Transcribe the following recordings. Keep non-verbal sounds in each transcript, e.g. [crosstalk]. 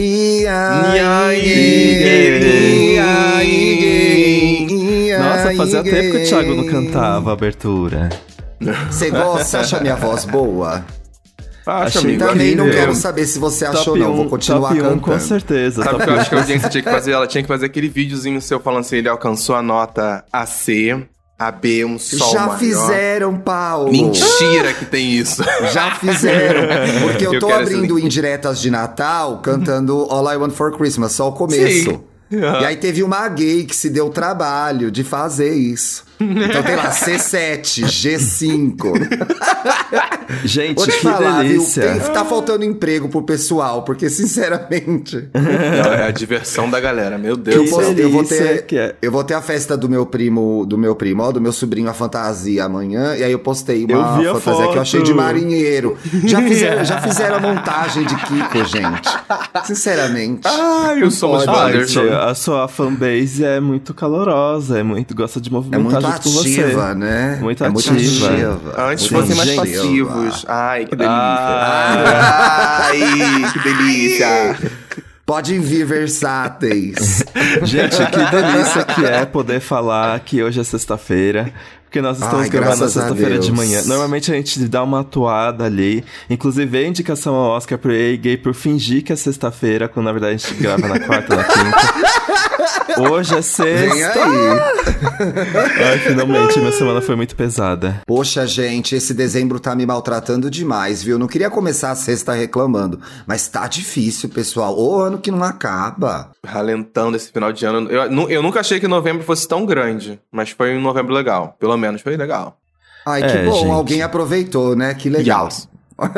E E Nossa, fazia tempo que o Thiago não cantava a abertura. Você gosta? Acha minha voz boa? Acho, Achei. Também não quero saber se você achou Top não, vou 1, continuar top 1, cantando. com certeza. Sabe que eu 1. acho que a audiência tinha que fazer? Ela tinha que fazer aquele videozinho seu falando assim, ele alcançou a nota AC, AB, um sol Já maior. fizeram, Paulo. Mentira que tem isso. [laughs] Já fizeram. Porque eu Eu tô abrindo indiretas de Natal cantando All I Want for Christmas, só o começo. Sim. E aí teve uma gay que se deu o trabalho de fazer isso. Então tem lá C7, G5. [laughs] Gente, Vou te que falar, viu? delícia. Tem, tá faltando emprego pro pessoal, porque sinceramente. Não, é a diversão da galera, meu Eu, Deus. posso- delícia eu vou ter, que é. eu vou ter a festa do meu primo, do meu primo, ó, do meu sobrinho a fantasia amanhã, e aí eu postei uma Eu vi a fantasia que eu achei de foto. marinheiro. Já fizeram, [laughs] já fizeram a montagem de Kiko, gente. Sinceramente. Ai, eu. Gente, a sua fanbase é muito calorosa, é muito gosta de é movimentar muito junto com você. ativa, né? Muito é ativa. Muito ativa. Antes fossem mais passivos. Ai, que delícia. Ah. Ai, que delícia. Podem vir versáteis. [laughs] Gente, que delícia que é poder falar que hoje é sexta-feira. Porque nós estamos Ai, gravando na sexta-feira de manhã. Normalmente a gente dá uma atuada ali. Inclusive, a indicação ao Oscar pro EA Gay por fingir que é sexta-feira, quando na verdade a gente grava na quarta, na quinta. Hoje é Vem sexta. aí. [laughs] Ai, finalmente, minha semana foi muito pesada. Poxa, gente, esse dezembro tá me maltratando demais, viu? Não queria começar a sexta reclamando, mas tá difícil, pessoal. O ano que não acaba. Ralentando esse final de ano. Eu, eu nunca achei que novembro fosse tão grande, mas foi um novembro legal. Pelo menos foi legal. Ai, que É, bom, gente. alguém aproveitou, né? Que legal. Yes. [laughs]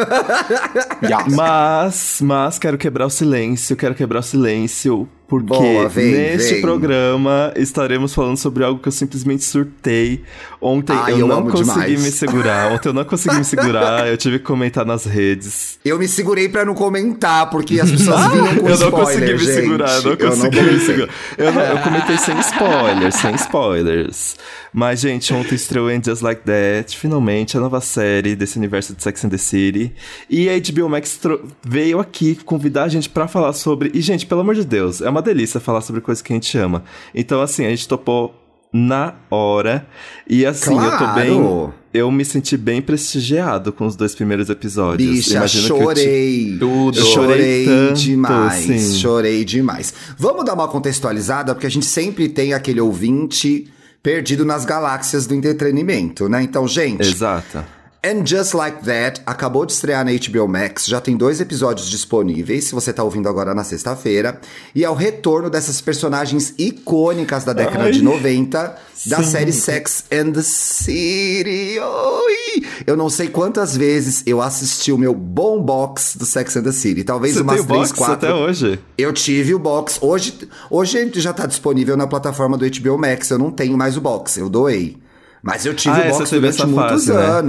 Yes. Mas, mas quero quebrar o silêncio, quero quebrar o silêncio, porque Boa, vem, neste vem. programa estaremos falando sobre algo que eu simplesmente surtei. Ontem eu, eu não consegui demais. me segurar, ontem eu não consegui me segurar, eu tive que comentar nas redes. Eu me segurei pra não comentar, porque as pessoas [laughs] vinham com eu não spoiler, consegui me gente. segurar, eu não Eu consegui me segurar. Eu, não- eu comentei sem spoilers, sem spoilers. Mas, gente, ontem estreou em Just Like That, finalmente, a nova série desse universo de Sex and the City. E a HBO Max veio aqui convidar a gente pra falar sobre. E, gente, pelo amor de Deus, é uma delícia falar sobre coisas que a gente ama. Então, assim, a gente topou na hora. E assim, eu tô Claro. bem. Eu me senti bem prestigiado com os dois primeiros episódios. Bicha, Imagino que eu chorei. Tudo. Eu chorei Chorei tanto, demais. sim. Chorei demais. Vamos dar uma contextualizada, porque a gente sempre tem aquele ouvinte perdido nas galáxias do entretenimento, né? Então, gente, Exato. And Just Like That acabou de estrear na HBO Max, já tem dois episódios disponíveis, se você tá ouvindo agora na sexta-feira, e é o retorno dessas personagens icônicas da década Ai. de 90 da Sim. série Sex and the City. Oi! Eu não sei quantas vezes eu assisti o meu bom box do Sex and the City, talvez Você umas tem o três, box quatro. até hoje? Eu tive o box. Hoje, hoje ele já tá disponível na plataforma do HBO Max. Eu não tenho mais o box, eu doei. Mas eu tive Ah, o é, box durante muitos fase, né?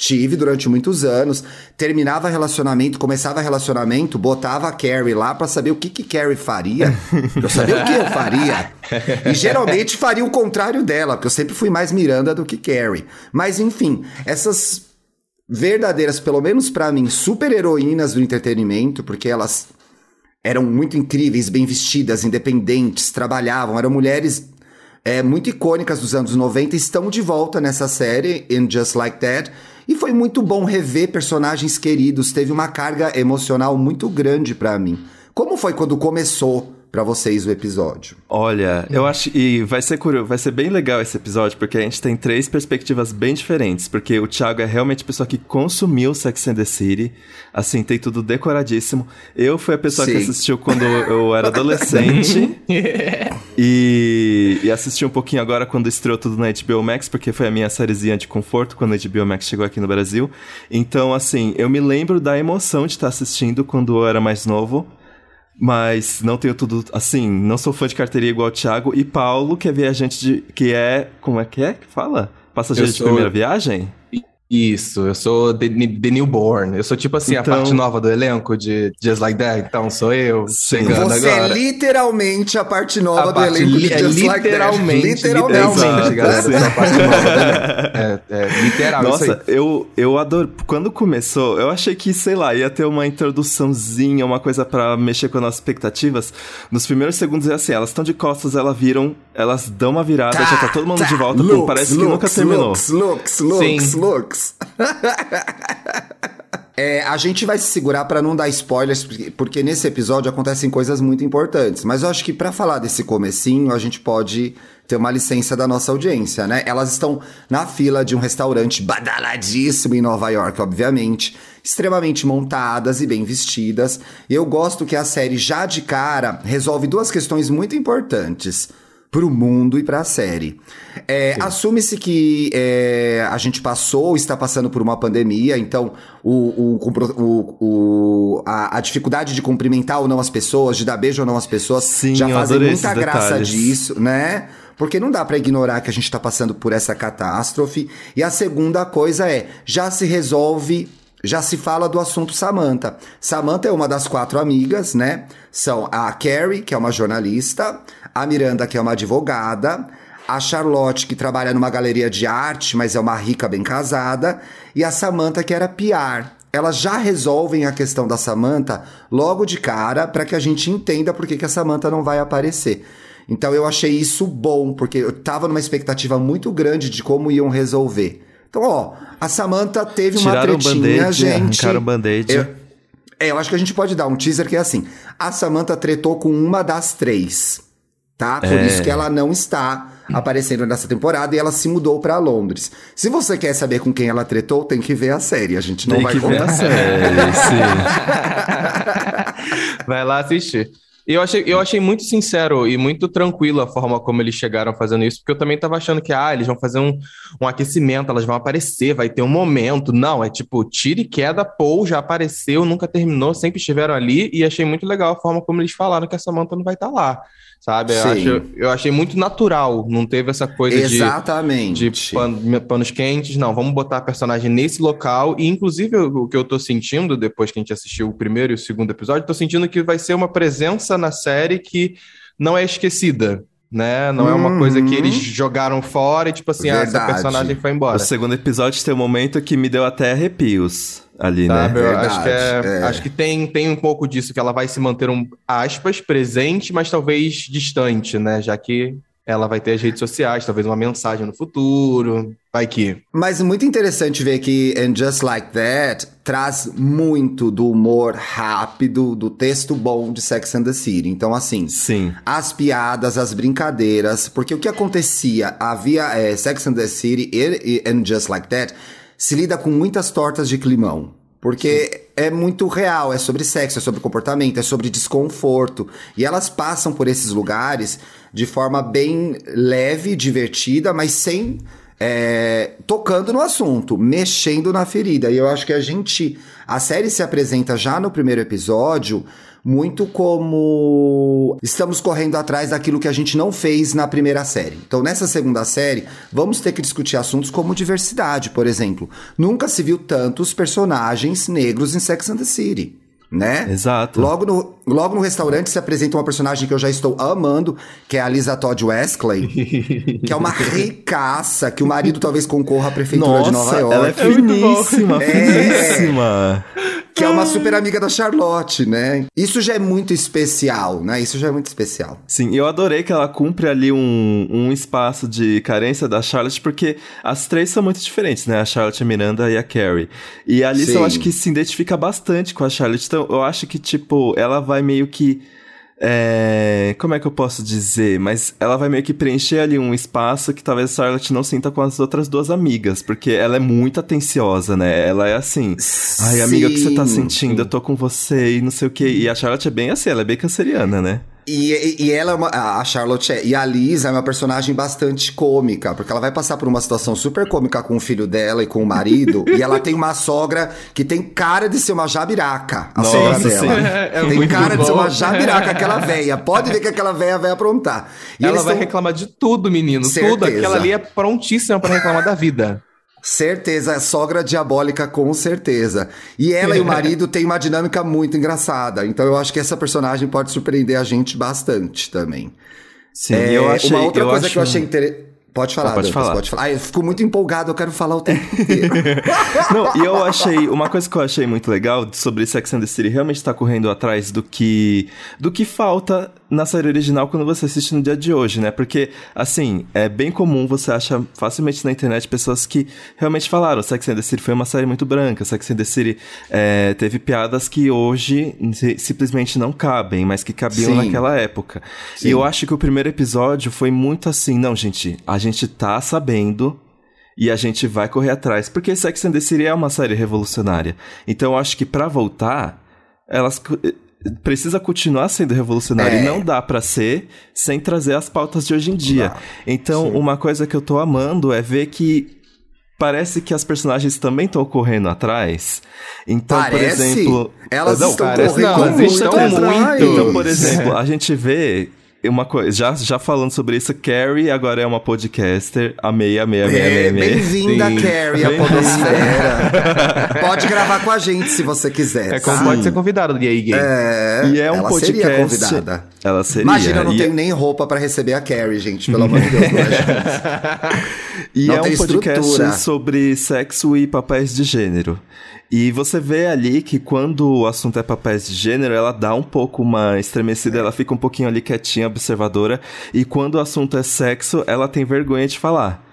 Tive durante muitos anos. Terminava relacionamento, começava relacionamento, botava a Carrie lá pra saber o que que Carrie faria. Eu sabia o que eu faria. E geralmente faria o contrário dela, porque eu sempre fui mais Miranda do que Carrie. Mas enfim, essas verdadeiras, pelo menos pra mim, super heroínas do entretenimento, porque elas eram muito incríveis, bem vestidas, independentes, trabalhavam, eram mulheres é, muito icônicas dos anos 90, estão de volta nessa série, In Just Like That, e foi muito bom rever personagens queridos, teve uma carga emocional muito grande pra mim. Como foi quando começou pra vocês o episódio? Olha, eu acho. E vai ser curioso, vai ser bem legal esse episódio, porque a gente tem três perspectivas bem diferentes. Porque o Thiago é realmente a pessoa que consumiu Sex and the City. Assim, tem tudo decoradíssimo. Eu fui a pessoa que Sim. assistiu quando eu era [laughs] adolescente. [laughs] e, e assisti um pouquinho agora quando estreou tudo na HBO Max, porque foi a minha sériezinha de conforto quando a HBO Max chegou aqui no Brasil. Então, assim, eu me lembro da emoção de estar assistindo quando eu era mais novo. Mas não tenho tudo assim, não sou fã de carteirinha igual o Thiago. E Paulo, que é viajante de. que é. Como é que é que fala? Passageiro Eu de sou- primeira viagem? Isso, eu sou the, the newborn. Eu sou tipo assim, a Então- parte nova do elenco de Just Like That. Então sou eu Sim. chegando Você é agora. literalmente a parte nova A do parte elenco li- de é Just Like That. literalmente, Literalmente. literalmente, Exato, galera. sim. Essa parte nova. [laughs] É, é, Literal, isso Nossa, aí. eu, eu adoro. Quando começou, eu achei que, sei lá, ia ter uma introduçãozinha, uma coisa pra mexer com as nossas expectativas. Nos primeiros segundos é assim, elas estão de costas, elas viram, elas dão uma virada, já tá todo mundo de volta, pum, parece que nunca terminou. Looks, looks, looks, Sim. looks. [laughs] É, a gente vai se segurar pra não dar spoilers, porque, nesse episódio acontecem coisas muito importantes. Mas eu acho que pra falar desse comecinho, a gente pode ter uma licença da nossa audiência, né? Elas estão na fila de um restaurante badaladíssimo em Nova York, obviamente, extremamente montadas e bem vestidas. Eu gosto que a série já de cara resolve duas questões muito importantes pro mundo e pra série. É, Assume-se que é, a gente passou ou está passando por uma pandemia, então o, o, o- o- a, a dificuldade de cumprimentar ou não as pessoas, de dar beijo ou não às pessoas, Sim, já fazem muita graça detalhes. disso, né? Porque não dá pra ignorar que a gente tá passando por essa catástrofe. E a segunda coisa é, já se resolve já se fala do assunto Samantha. Samantha é uma das quatro amigas, né? São a Carrie, que é uma jornalista, a Miranda, que é uma advogada, a Charlotte, que trabalha numa galeria de arte, mas é uma rica bem casada, e a Samantha, que era PR. Elas já resolvem a questão da Samantha logo de cara para que a gente entenda por que, que a Samantha não vai aparecer. Então eu achei isso bom, porque eu tava numa expectativa muito grande de como iam resolver. Então, ó, a Samantha teve uma Tiraram o tretinha, band-aid, gente. arrancaram o band-aid. Eu, é, eu acho que a gente pode dar um teaser que é assim. A Samantha tretou com uma das três, tá? Por É. isso que ela não está aparecendo nessa temporada e ela se mudou pra Londres. Se você quer saber com quem ela tretou, tem que ver a série. A gente não Tem vai que ver contar. a série, sim. [laughs] Vai lá assistir. Eu achei, eu achei muito sincero e muito tranquilo a forma como eles chegaram fazendo isso, porque eu também tava achando que, ah, eles vão fazer um, um aquecimento, elas vão aparecer, vai ter um momento. Não, é tipo, tira e queda, Paul já apareceu, nunca terminou, sempre estiveram ali, e achei muito legal a forma como eles falaram que a Samantha não vai estar lá, sabe? Eu, acho, eu achei muito natural, não teve essa coisa de Exatamente. de pan- panos quentes, não, vamos botar a personagem nesse local, e inclusive o, o que eu tô sentindo, depois que a gente assistiu o primeiro e o segundo episódio, tô sentindo que vai ser uma presença na série que não é esquecida, né? Não é uma Uhum. coisa que eles jogaram fora e tipo assim, ah, essa personagem foi embora. O segundo episódio tem um momento que me deu até arrepios ali, Sabe, né? eu Verdade, acho que, é, é. acho que tem, tem um pouco disso, que ela vai se manter um, aspas, presente, mas talvez distante, né? Já que ela vai ter as redes sociais, talvez uma mensagem no futuro, vai que. Mas muito interessante ver que And Just Like That traz muito do humor rápido, do texto bom de Sex and the City. Então, assim, Sim. as piadas, as brincadeiras, porque o que acontecia, havia é, Sex and the City e, e And Just Like That se lida com muitas tortas de climão. Porque é muito real, é sobre sexo, é sobre comportamento, é sobre desconforto. E elas passam por esses lugares de forma bem leve, divertida, mas sem. é, tocando no assunto, mexendo na ferida. E eu acho que a gente. A série se apresenta já no primeiro episódio muito como estamos correndo atrás daquilo que a gente não fez na primeira série. Então, nessa segunda série, vamos ter que discutir assuntos como diversidade, por exemplo. Nunca se viu tantos personagens negros em Sex and the City. Né? Exato. Logo no, logo no restaurante se apresenta uma personagem que eu já estou amando, que é a Lisa Todd Wesley, [laughs] que é uma ricaça, que o marido talvez concorra à prefeitura de Nova York. ela é finíssima, É. finíssima. Que é uma super amiga da Charlotte, né? Isso já é muito especial, né? Isso já é muito especial. Sim, eu adorei que ela cumpre ali um, um espaço de carência da Charlotte, porque as três são muito diferentes, né? A Charlotte, a Miranda e a Carrie. E a Alissa, Sim. eu acho que se identifica bastante com a Charlotte. Então, eu acho que, tipo, ela vai meio que. É, Como é que eu posso dizer? Mas ela vai meio que preencher ali um espaço que talvez a Charlotte não sinta com as outras duas amigas, porque ela é muito atenciosa, né? Ela é assim. Ai, amiga, o que você tá sentindo? Eu tô com você e não sei o quê. E a Charlotte é bem assim, ela é bem canceriana, né? E, e- ela é uma, a Charlotte é, e a Lisa é uma personagem bastante cômica, porque ela vai passar por uma situação super cômica com o filho dela e com o marido, [laughs] e ela tem uma sogra que tem cara de ser uma jabiraca, a Nossa, sogra dela. É, [laughs] é tem cara de ser bom. uma jabiraca, aquela [laughs] véia. Pode ver que aquela véia vai aprontar. E ela vai tão- reclamar de tudo, menino. Tudo. Certeza. Aquela ali é prontíssima pra reclamar da vida. Certeza, é sogra diabólica, com certeza. E ela e o [laughs] marido têm uma dinâmica muito engraçada. Então eu acho que essa personagem pode surpreender a gente bastante também. Sim, É, eu achei. uma outra coisa acho... que eu achei interessante. Pode falar, Ah, pode Dantas, falar. pode falar. Ah, eu fico muito empolgado, eu quero falar o tempo [laughs] inteiro. Não, e eu achei, uma coisa que eu achei muito legal sobre Sex and the City realmente tá correndo atrás do que do que falta na série original quando você assiste no dia de hoje, né? Porque, assim, é bem comum você achar facilmente na internet pessoas que realmente falaram Sex and the City foi uma série muito branca, Sex and the City é, teve piadas que hoje si- simplesmente não cabem, mas que cabiam Sim. naquela época. Sim. E eu acho que o primeiro episódio foi muito assim, não, gente, a gente tá sabendo e a gente vai correr atrás, porque Sex and the City é uma série revolucionária. Então eu acho que pra voltar, elas eh, precisa continuar sendo revolucionária É. e não dá pra ser sem trazer as pautas de hoje em dia. Então, uma coisa que eu tô amando é ver que parece que as personagens também estão correndo atrás. Então, por Parece? exemplo, Elas não, estão parece correndo não, muito atrás. muito. então, por exemplo, a gente vê uma coisa, já, já falando sobre isso, Carrie agora é uma podcaster, amei, amei, amei, amei, É, amei. Bem-vinda. Carrie, à Bem-vinda. podosfera. Pode gravar com a gente se você quiser. É como tá? pode ser convidado gay gay. É, E é um ela podcast. seria convidada. Ela seria. Imagina, eu não e, tenho nem roupa pra receber a Carrie, gente. Pelo amor de Deus, é [laughs] e não é um podcast estrutura. sobre sexo e papéis de gênero. E você vê ali que quando o assunto é papéis de gênero, ela dá um pouco uma estremecida, ela fica um pouquinho ali quietinha, observadora. E quando o assunto é sexo, ela tem vergonha de falar.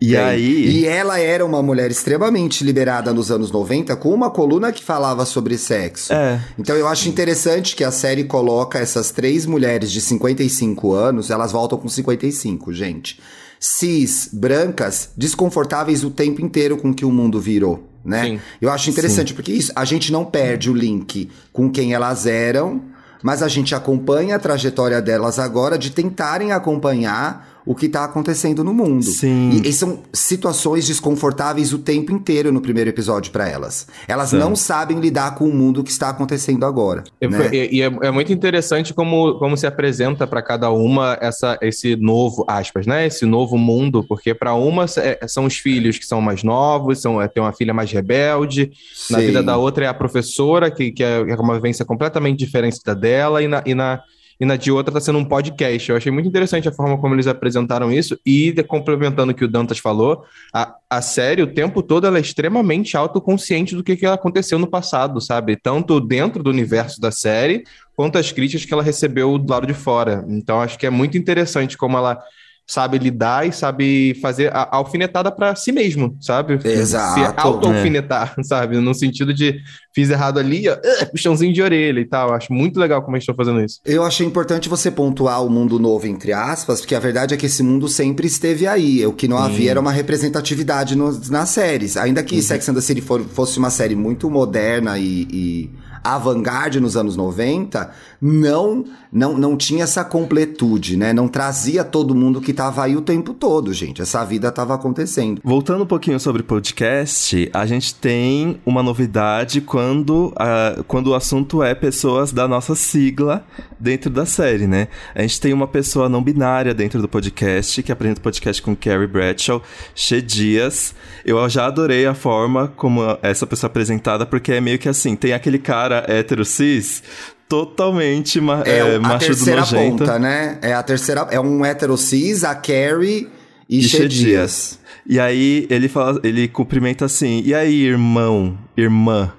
E aí. E ela era uma mulher extremamente liberada nos anos 90, com uma coluna que falava sobre sexo. É. Então eu acho interessante que a série coloca essas três mulheres de 55 anos, elas voltam com 55, gente. Cis, brancas, desconfortáveis o tempo inteiro com que o mundo virou, né? Sim. Eu acho interessante porque isso, a gente não perde o link com quem elas eram, mas a gente acompanha a trajetória delas agora de tentarem acompanhar o que tá acontecendo no mundo. Sim. E, e são situações desconfortáveis o tempo inteiro no primeiro episódio pra elas. Elas São. não sabem lidar com o mundo que está acontecendo agora. E, né? e- e é, é muito interessante como, como se apresenta para cada uma essa, esse novo, aspas, né? Esse novo mundo, porque para uma é- são os filhos que são mais novos, são, é, tem uma filha mais rebelde, na Sim. vida da outra é a professora, que, que é é uma vivência completamente diferente da dela, e na, e na, e na de outra tá sendo um podcast. Eu achei muito interessante a forma como eles apresentaram isso, e complementando o que o Dantas falou, a, a série, o tempo todo, ela é extremamente autoconsciente do que, que aconteceu no passado, sabe? Tanto dentro do universo da série, quanto as críticas que ela recebeu do lado de fora. Então, acho que é muito interessante como ela sabe lidar e sabe fazer a, a alfinetada para si mesmo, sabe? Exato. Se auto-alfinetar, [laughs] sabe? No sentido de fiz errado ali, ó, puxãozinho de orelha e tal. Acho muito legal como eles estão fazendo isso. Eu achei importante você pontuar o mundo novo, entre aspas, porque a verdade é que esse mundo sempre esteve aí. O que não havia era uma representatividade nos- nas séries. Ainda que Sex and the City for- fosse uma série muito moderna e, e avant-garde nos anos 90, não, não, não tinha essa completude, né? Não trazia todo mundo que tava aí o tempo todo, gente. Essa vida tava acontecendo. Voltando um pouquinho sobre podcast, a gente tem uma novidade quando, a- quando o assunto é pessoas da nossa sigla dentro da série, né? A gente tem uma pessoa não binária dentro do podcast, que apresenta o podcast com Carrie Bradshaw, Che Dias. Eu já adorei a forma como essa pessoa é apresentada, porque é meio que assim, tem aquele cara hétero cis totalmente ma É, é, a macho do terceira nojento. ponta, né? É a terceira. É um hétero cis, a Carrie e, E Che. Dias. E aí ele fala, ele cumprimenta assim: "E aí, irmão, irmã?"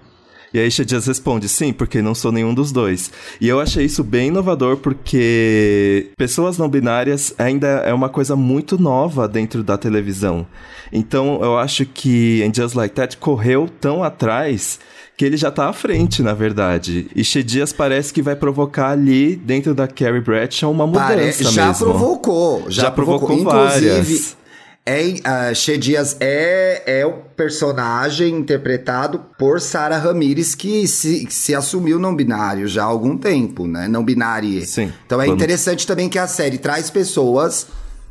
E aí Che Dias responde: "Sim, porque não sou nenhum dos dois". E eu achei isso bem inovador porque pessoas não binárias ainda é uma coisa muito nova dentro da televisão. Então eu acho que em Just Like That correu tão atrás que ele já tá à frente, na verdade. E Che Dias parece que vai provocar ali, dentro da Carrie Bradshaw, uma mudança Pare- já mesmo. provocou, já, Já provocou. provocou Inclusive, várias. É, Che Dias é, é o personagem interpretado por Sarah Ramirez, que se, se assumiu não binário já há algum tempo, né? Não binária. Sim. Então é Vamos. interessante também que a série traz pessoas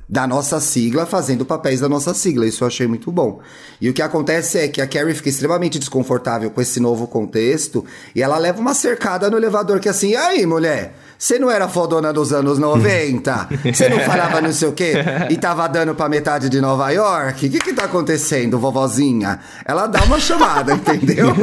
da nossa sigla fazendo papéis da nossa sigla. Isso eu achei muito bom. E o que acontece é que a Carrie fica extremamente desconfortável com esse novo contexto e ela leva uma cercada no elevador que é assim, "E aí, mulher, você não era fodona dos anos 90? Você não falava não sei o quê e tava dando pra metade de Nova York? O que que tá acontecendo, vovozinha? Ela dá uma chamada, entendeu?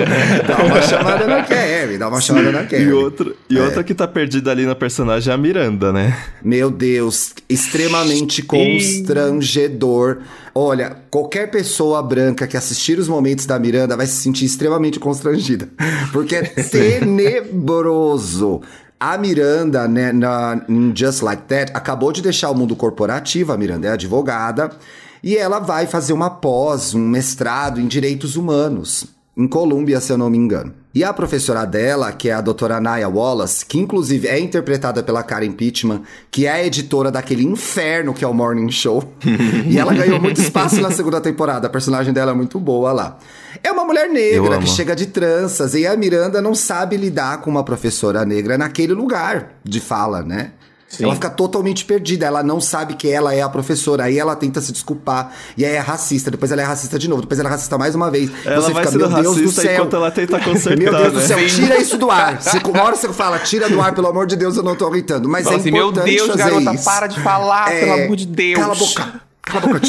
Dá uma chamada na Carrie, dá uma chamada na Carrie. E, outro, e É. outra que tá perdida ali na personagem é a Miranda, né? Meu Deus, extremamente constrangedor. Olha, qualquer pessoa branca que assistir os momentos da Miranda vai se sentir extremamente constrangida. Porque é [laughs] tenebroso. A Miranda, né, na, em Just Like That, acabou de deixar o mundo corporativo. A Miranda é advogada. E ela vai fazer uma pós, um mestrado em direitos humanos em Colômbia, se eu não me engano. E a professora dela, que é a doutora Naya Wallace, que inclusive é interpretada pela Karen Pittman, que é a editora daquele inferno que é o Morning Show. [laughs] e ela ganhou muito espaço na segunda temporada. A personagem dela é muito boa lá. É uma mulher negra que chega de tranças e a Miranda não sabe lidar com uma professora negra naquele lugar de fala, né? Sim. Ela fica totalmente perdida, ela não sabe que ela é a professora, aí ela tenta se desculpar, e aí é racista, depois ela é racista de novo, depois ela é racista mais uma vez. Ela você vai fica, meu Deus do céu. enquanto ela tenta consertar, Meu Deus né? do céu, tira isso do ar. Você, uma hora você fala, tira do ar, pelo amor de Deus, eu não tô gritando. Mas Nossa, é importante Meu Deus, garota, isso. para de falar, é, pelo amor de Deus. Cala a boca. Cala a boca.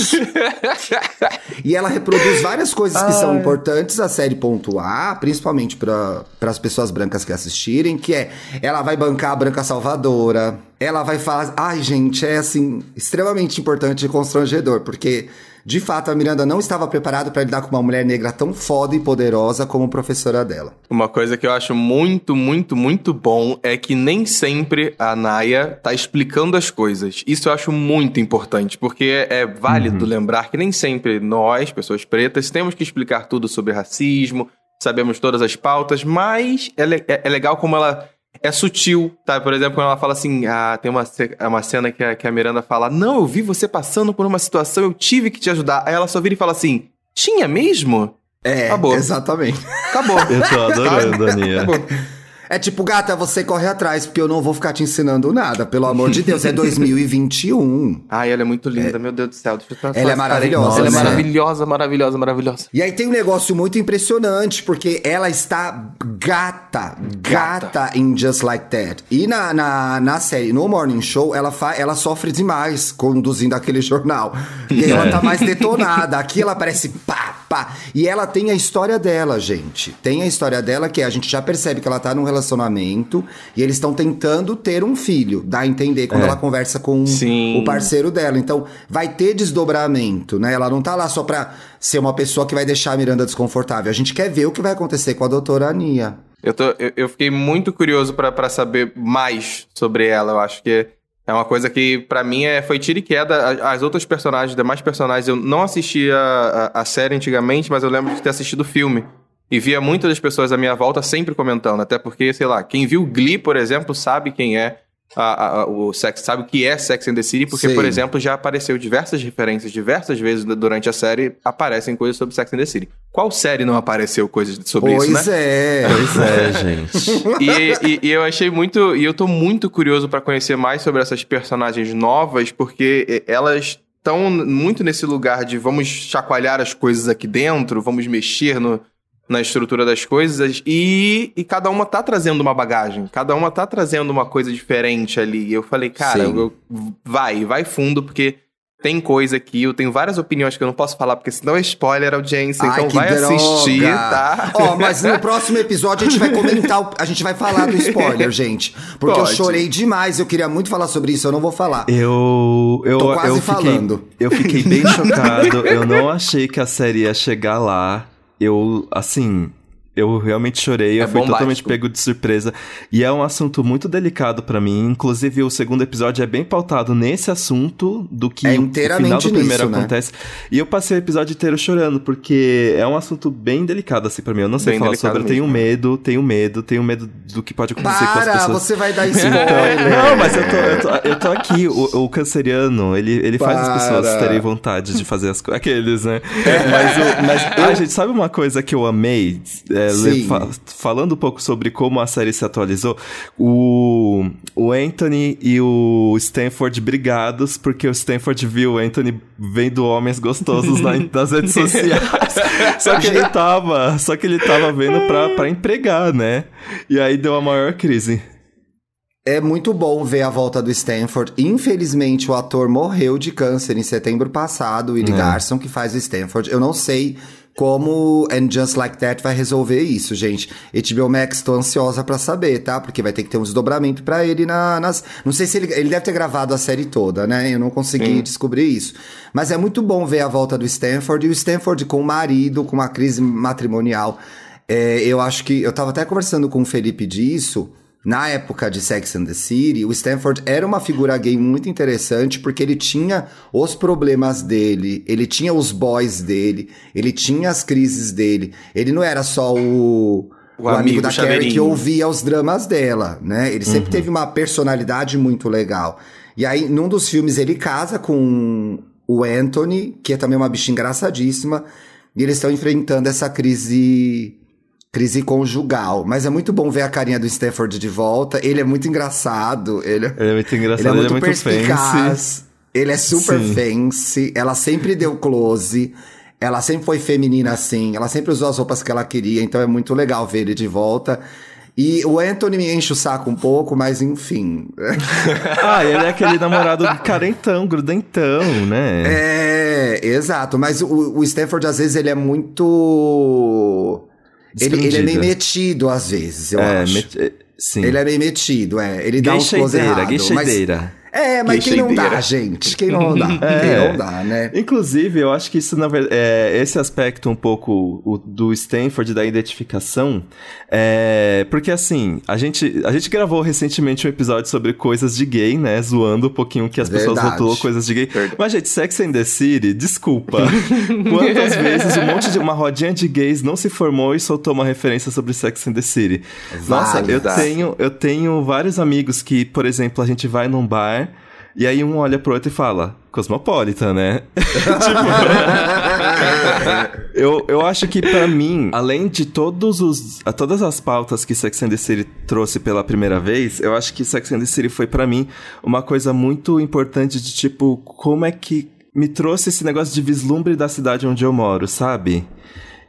e ela reproduz várias coisas que Ai. são importantes a série pontuar, principalmente para as pessoas brancas que assistirem, que é ela vai bancar a branca salvadora, ela vai falar, ai gente, é assim extremamente importante e constrangedor, porque de fato, a Miranda não estava preparada para lidar com uma mulher negra tão foda e poderosa como professora dela. Uma coisa que eu acho muito, muito, muito bom é que nem sempre a Naya tá explicando as coisas. Isso eu acho muito importante, porque é válido uhum. lembrar que nem sempre nós, pessoas pretas, temos que explicar tudo sobre racismo, sabemos todas as pautas, mas é, é, é legal como ela é sutil, tá? Por exemplo, quando ela fala assim, ah, tem uma, uma cena que a, que a Miranda fala, não, eu vi você passando por uma situação, eu tive que te ajudar. Aí ela só vira e fala assim, tinha mesmo? É, Acabou. exatamente. Acabou. Eu tô adorando, Aninha. Acabou. É tipo, gata, você corre atrás, porque eu não vou ficar te ensinando nada. Pelo amor de Deus, é [laughs] 2021. Ai, ela é muito linda, é. meu Deus do céu. ela é maravilhosa. Ela é maravilhosa, maravilhosa, maravilhosa. E aí tem um negócio muito impressionante, porque ela está gata, gata, gata em Just Like That. E na, na, na série, no Morning Show, ela, fa, ela sofre demais conduzindo aquele jornal. [laughs] E aí ela tá mais detonada. Aqui ela parece pá, pá. E ela tem a história dela, gente. Tem a história dela que a gente já percebe que ela tá num relacionamento e eles estão tentando ter um filho, dá a entender quando é. ela conversa com Sim. o parceiro dela. Então, vai ter desdobramento, né? Ela não tá lá só pra ser uma pessoa que vai deixar a Miranda desconfortável. A gente quer ver o que vai acontecer com a doutora Ania. Eu, tô, eu, eu fiquei muito curioso para saber mais sobre ela. Eu acho que é uma coisa que, para mim, é, foi tiro e queda. As outras personagens, demais personagens, eu não assistia a, a, série antigamente, mas eu lembro de ter assistido o filme. E via muitas das pessoas à minha volta sempre comentando. Até porque, sei lá, quem viu Glee, por exemplo, sabe quem é a, a, o Sex, sabe o que é Sex and the City, porque, Sim. por exemplo, já apareceu diversas referências, diversas vezes durante a série aparecem coisas sobre Sex and the City. Qual série não apareceu coisas sobre pois isso, né? É. Pois é, gente. E, e, e, eu achei muito. E eu tô muito curioso para conhecer mais sobre essas personagens novas, porque elas estão muito nesse lugar de vamos chacoalhar as coisas aqui dentro, vamos mexer no na estrutura das coisas e, e cada uma tá trazendo uma bagagem, cada uma tá trazendo uma coisa diferente ali. E eu falei, cara, eu, vai, vai fundo, porque tem coisa aqui, eu tenho várias opiniões que eu não posso falar, porque senão é spoiler, audiência, Ai, então vai droga. assistir, tá? Ó, oh, mas no próximo episódio a gente vai comentar, a gente vai falar do spoiler, [laughs] gente. Porque Pode. eu chorei demais, eu queria muito falar sobre isso, eu não vou falar. Eu. Eu, Tô quase eu falando. Fiquei, eu fiquei bem [laughs] chocado, eu não achei que a série ia chegar lá eu, assim, eu realmente chorei, é eu fui bombástico. totalmente pego de surpresa. E é um assunto muito delicado para mim. Inclusive, o segundo episódio é bem pautado nesse assunto do que é o final do primeiro nisso, né? acontece. E eu passei o episódio inteiro chorando, porque é um assunto bem delicado, assim, para mim. Eu não sei bem falar sobre, eu tenho medo, tenho medo, tenho medo do que pode acontecer para, com as pessoas. você vai dar spoiler. Então, [laughs] não, mas eu tô, eu tô, eu tô aqui. O, o, canceriano, ele, ele faz as pessoas terem vontade de fazer as coisas. Aqueles, né? É. [laughs] Mas, o, mas ah, gente, sabe uma coisa que eu amei? É, falando um pouco sobre como a série se atualizou, o, o Anthony e o Stanford brigados, porque o Stanford viu o Anthony vendo homens gostosos na, [laughs] nas redes sociais. só que ele tava, só que ele tava vendo pra, pra empregar, né? E aí deu a maior crise. É muito bom ver a volta do Stanford. Infelizmente, o ator morreu de câncer em setembro passado, o Willie é. Garson, que faz o Stanford. Eu não sei como And Just Like That vai resolver isso, gente. HBO Max, tô ansiosa pra saber, tá? Porque vai ter que ter um desdobramento pra ele na, nas... Não sei se ele... Ele deve ter gravado a série toda, né? Eu não consegui descobrir isso. Mas é muito bom ver a volta do Stanford. E o Stanford com o marido, com uma crise matrimonial. É, eu acho que... Eu tava até conversando com o Felipe disso na época de Sex and the City, o Stanford era uma figura gay muito interessante porque ele tinha os problemas dele, ele tinha os boys dele, ele tinha as crises dele. Ele não era só o, o, o amigo, amigo da Carrie que ouvia os dramas dela, né? Ele sempre uhum. teve uma personalidade muito legal. E aí, num dos filmes, ele casa com o Anthony, que é também uma bicha engraçadíssima, e eles estão enfrentando essa crise crise conjugal. Mas é muito bom ver a carinha do Stafford de volta. Ele é muito engraçado. Ele, ele é muito engraçado, ele é muito, ele é muito perspicaz. Fancy. Ele é super Sim. fancy. Ela sempre deu close. Ela sempre foi feminina assim. Ela sempre usou as roupas que ela queria. Então é muito legal ver ele de volta. E o Anthony me enche o saco um pouco, mas enfim. [laughs] ah, ele é aquele namorado carentão, grudentão, né? É, exato. Mas o, o Stanford, às vezes, ele é muito ele, ele, é meio metido às vezes, eu é, acho. Met... Sim. Ele é meio metido, é. Ele dá uns close errado. Mas... É, mas quem não dá, gente? Quem não dá? [laughs] É. Quem não dá, né? Inclusive, eu acho que isso, na verdade, é, esse aspecto um pouco o, do Stanford, da identificação, é, porque assim, a gente, a gente gravou recentemente um episódio sobre coisas de gay, né? Zoando um pouquinho que as verdade. pessoas rotulou coisas de gay. Verdade. Mas, gente, Sex and the City, desculpa. [laughs] Quantas vezes um monte de uma rodinha de gays não se formou e soltou uma referência sobre Sex and the City? Nossa, eu tenho, eu tenho vários amigos que, por exemplo, a gente vai num bar e aí um olha pro outro e fala, Cosmopolitan, né? tipo, [laughs] eu, eu acho que para mim, além de todos os, todas as pautas que Sex and the City trouxe pela primeira vez, eu acho que Sex and the City foi para mim uma coisa muito importante de tipo, como é que me trouxe esse negócio de vislumbre da cidade onde eu moro, sabe?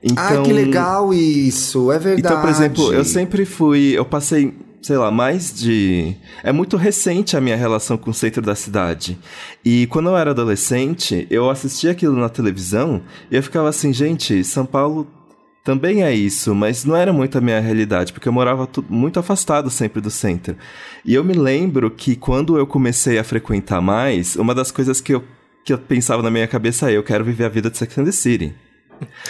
Então, ah, que então legal isso, é verdade. Então, por exemplo, eu sempre fui, eu passei sei lá, mais de. É muito recente a minha relação com o centro da cidade. E quando eu era adolescente, eu assistia aquilo na televisão e eu ficava assim, gente, São Paulo também é isso, mas não era muito a minha realidade, porque eu morava muito afastado sempre do centro. E eu me lembro que quando eu comecei a frequentar mais, uma das coisas que eu, que eu pensava na minha cabeça é: eu quero viver a vida de Sex and the City.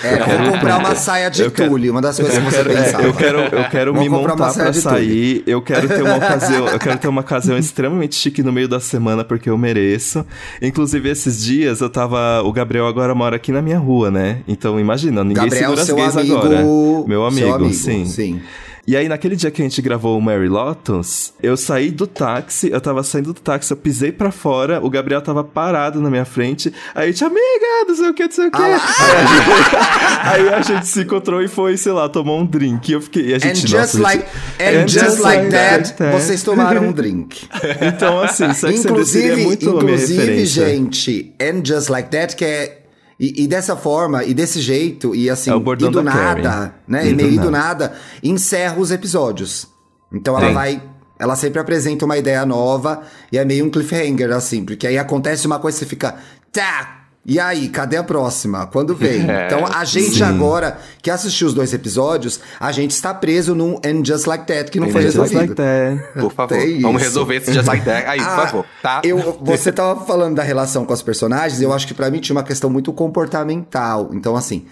É, eu vou comprar uma saia de tule, uma das coisas que você quero, pensava. É, eu quero, eu [laughs] quero me montar pra sair, eu quero ter uma ocasião, eu quero ter uma ocasião extremamente chique no meio da semana, porque eu mereço. Inclusive, esses dias eu tava. O Gabriel agora mora aqui na minha rua, né? Então imagina, ninguém Gabriel, segura as gays amigo, agora. Meu amigo, amigo sim. sim. E aí, naquele dia que a gente gravou o Mary Lotus, eu saí do táxi, eu tava saindo do táxi, eu pisei pra fora, o Gabriel tava parado na minha frente, aí a gente, amiga, não sei o que, não sei o que. Ah, [laughs] aí, a gente se encontrou e foi, sei lá, tomou um drink. E eu fiquei, e a gente, and just like, and, and just, like, that, that, vocês tomaram um drink. [laughs] então, assim, inclusive, the é muito Inclusive, gente, and just like that, que é e, e, dessa forma, e desse jeito, e assim, é e do nada, Carrie. né? E, e meio do nada, encerra os episódios. Então ela Sim. vai. Ela sempre apresenta uma ideia nova e é meio um cliffhanger, assim, porque aí acontece uma coisa e você fica. Tá! E aí, cadê a próxima? Quando vem? [laughs] É, então, a gente sim. agora, que assistiu os dois episódios, a gente está preso num And Just Like That, que não And foi Just resolvido. Like that. Por favor, vamos resolver esse Just Like That. Aí, ah, por favor, tá? Eu, você tava falando da relação com os personagens, eu acho que para mim tinha uma questão muito comportamental. Então, assim,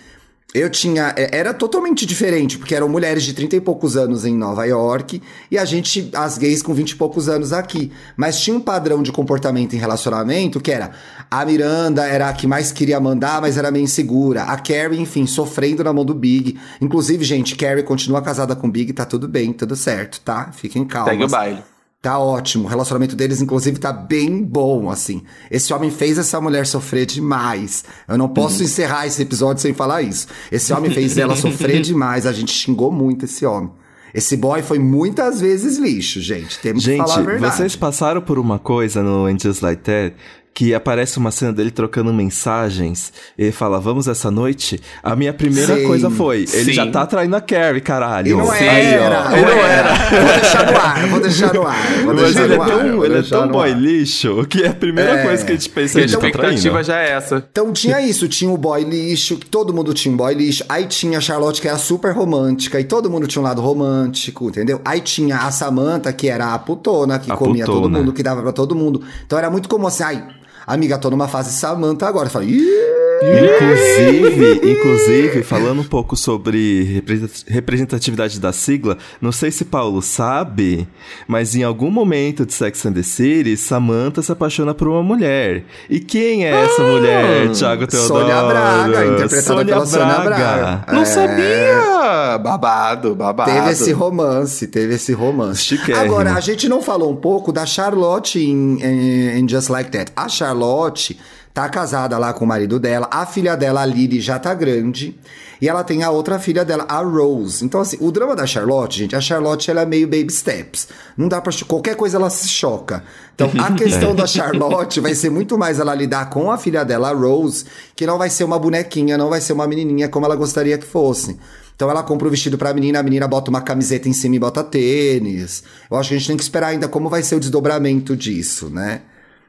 eu tinha. É, era totalmente diferente, porque eram mulheres de 30 e poucos anos em Nova York e a gente, as gays com 20 e poucos anos aqui. Mas tinha um padrão de comportamento em relacionamento que era a Miranda era a que mais queria mandar, mas era meio insegura. A Carrie, enfim, sofrendo na mão do Big. Inclusive, gente, Carrie continua casada com o Big, tá tudo bem, tudo certo, tá? Fiquem calmos. Segue o baile. Tá ótimo. O relacionamento deles, inclusive, tá bem bom, assim. Esse homem fez essa mulher sofrer demais. Eu não posso uhum. encerrar esse episódio sem falar isso. Esse homem fez ela sofrer [laughs] demais. A gente xingou muito esse homem. Esse boy foi muitas vezes lixo, gente. Temos gente, que falar a verdade. Vocês passaram por uma coisa no And Just Like That que aparece uma cena dele trocando mensagens. Ele fala, vamos essa noite? A minha primeira Sim. coisa foi, ele Sim. já tá traindo a Carrie, caralho. E não Aí, era, ó. não era. Vou deixar no ar, vou deixar no ar. Vou Mas deixar ele é no ar, tão, vou ele é tão boy ar. lixo que é a primeira É. coisa que a gente pensa a ele tá expectativa traindo. já é essa. Então tinha isso, tinha o boy lixo, que todo mundo tinha um boy lixo. Aí tinha a Charlotte, que era super romântica, e todo mundo tinha um lado romântico, entendeu? Aí tinha a Samantha, que era a putona, que A comia todo putona. mundo, que dava pra todo mundo. Então era muito comum assim, ai, amiga, tô numa fase Samantha agora. Falei, Ih! Inclusive, inclusive, falando um pouco sobre represent- representatividade da sigla, não sei se Paulo sabe, mas em algum momento de Sex and the City, Samantha se apaixona por uma mulher. E quem é essa mulher, Thiago Teodoro? Sônia Braga, interpretada Sônia pela Sônia Braga. Não É. sabia! Babado, babado. Teve esse romance, teve esse romance. Chiquérrimo. Agora, a gente não falou um pouco da Charlotte em, em- em Just Like That. A Charlotte tá casada lá com o marido dela, a filha dela, a Lily, já tá grande. E ela tem a outra filha dela, a Rose. Então, assim, o drama da Charlotte, gente, a Charlotte ela é meio baby steps. Não dá pra. Qualquer coisa ela se choca. Então, a [laughs] questão da Charlotte vai ser muito mais ela lidar com a filha dela, a Rose, que não vai ser uma bonequinha, não vai ser uma menininha como ela gostaria que fosse. Então ela compra o vestido pra menina, a menina bota uma camiseta em cima e bota tênis. Eu acho que a gente tem que esperar ainda como vai ser o desdobramento disso, né?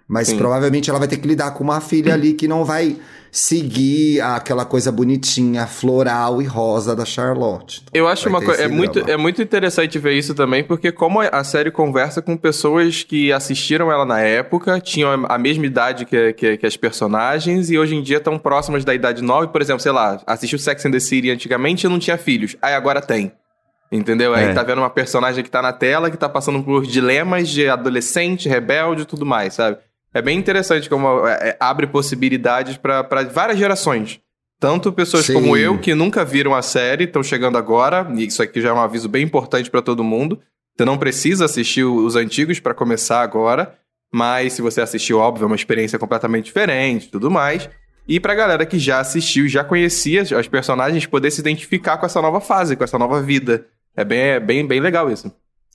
Mas provavelmente ela vai ter que lidar com uma filha ali que não vai seguir aquela coisa bonitinha, floral e rosa da Charlotte. Então, Eu acho uma coisa. É muito, drama. é muito interessante ver isso também, porque como a série conversa com pessoas que assistiram ela na época, tinham a mesma idade que, que, que as personagens, e hoje em dia estão próximas da idade nova. Por exemplo, sei lá, assistiu Sex and the City antigamente e não tinha filhos. Aí agora tem. Entendeu? Aí É. tá vendo uma personagem que tá na tela, que tá passando por dilemas de adolescente, rebelde e tudo mais, sabe? É bem interessante como é, é, abre possibilidades pra várias gerações. Tanto pessoas Sim. como eu, que nunca viram a série, estão chegando agora, e isso aqui já é um aviso bem importante pra todo mundo. Você não precisa assistir os antigos pra começar agora, mas se você assistiu, óbvio, é uma experiência completamente diferente e tudo mais. E pra galera que já assistiu, já conhecia as personagens, poder se identificar com essa nova fase, com essa nova vida. É bem, é bem, bem legal isso.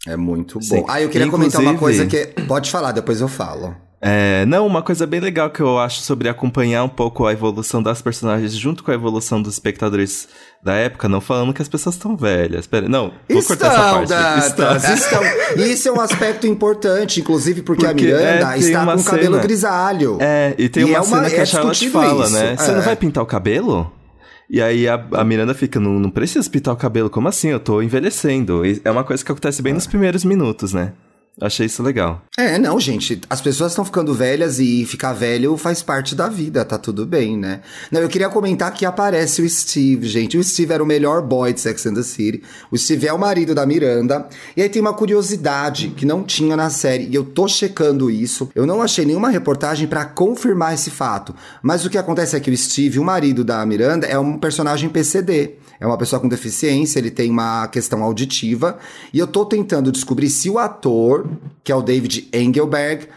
É muito bom. Sim. Ah, eu queria comentar uma Inclusive- coisa que. Pode falar, depois eu falo. É, não, uma coisa bem legal que eu acho sobre acompanhar um pouco a evolução das personagens junto com a evolução dos espectadores da época, não falando que as pessoas estão velhas. Pera, não, vou cortar essa Estão, parte. Estão. [laughs] E isso é um aspecto importante, inclusive porque, a Porque, Miranda é, está com o cabelo cena- grisalho. É, e tem E uma é uma- cena que é a Charlotte discutível fala, isso, né? Você é. não vai pintar o cabelo? E aí a, a Miranda fica, não, não precisa pintar o cabelo, como assim? Eu tô envelhecendo. E é uma coisa que acontece bem nos primeiros minutos, né? Achei isso legal. É, não, gente. As pessoas estão ficando velhas e ficar velho faz parte da vida, tá tudo bem, né? Não, eu queria comentar que aparece o Steve, gente. O Steve era o melhor boy de Sex and the City. O Steve é o marido da Miranda. E aí tem uma curiosidade que não tinha na série, e eu tô checando isso. Eu não achei nenhuma reportagem pra confirmar esse fato. Mas o que acontece é que o Steve, o marido da Miranda, é um personagem PCD. É uma pessoa com deficiência, ele tem uma questão auditiva. E eu tô tentando descobrir se o ator, que é o David Engelberg,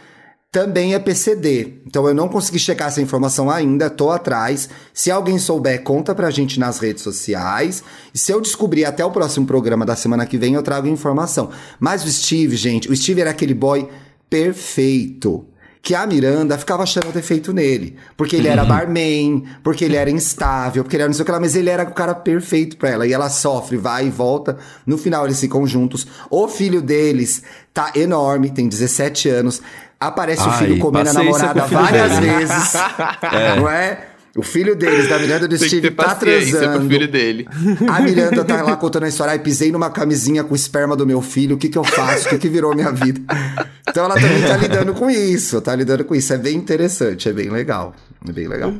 também é PCD. Então eu não consegui checar essa informação ainda, tô atrás. Se alguém souber, conta pra gente nas redes sociais. E se eu descobrir até o próximo programa da semana que vem, eu trago informação. Mas o Steve, gente, o Steve era aquele boy perfeito. Que a Miranda ficava achando defeito nele. Porque ele era barman, porque ele era instável, porque ele era não sei o que lá, mas ele era o cara perfeito pra ela. E ela sofre, vai e volta. No final eles ficam juntos. O filho deles tá enorme, tem 17 anos. Aparece o Ai, filho comendo a namorada o várias dele. vezes. [laughs] Não é? O filho deles, da Miranda do que Steve, tá paciência pro transando. filho dele. A Miranda tá lá contando a história. Ai, pisei numa camisinha com o esperma do meu filho. O que que eu faço? O que que virou minha vida? Então ela também tá lidando com isso. Tá lidando com isso. É bem interessante. É bem legal. É bem legal.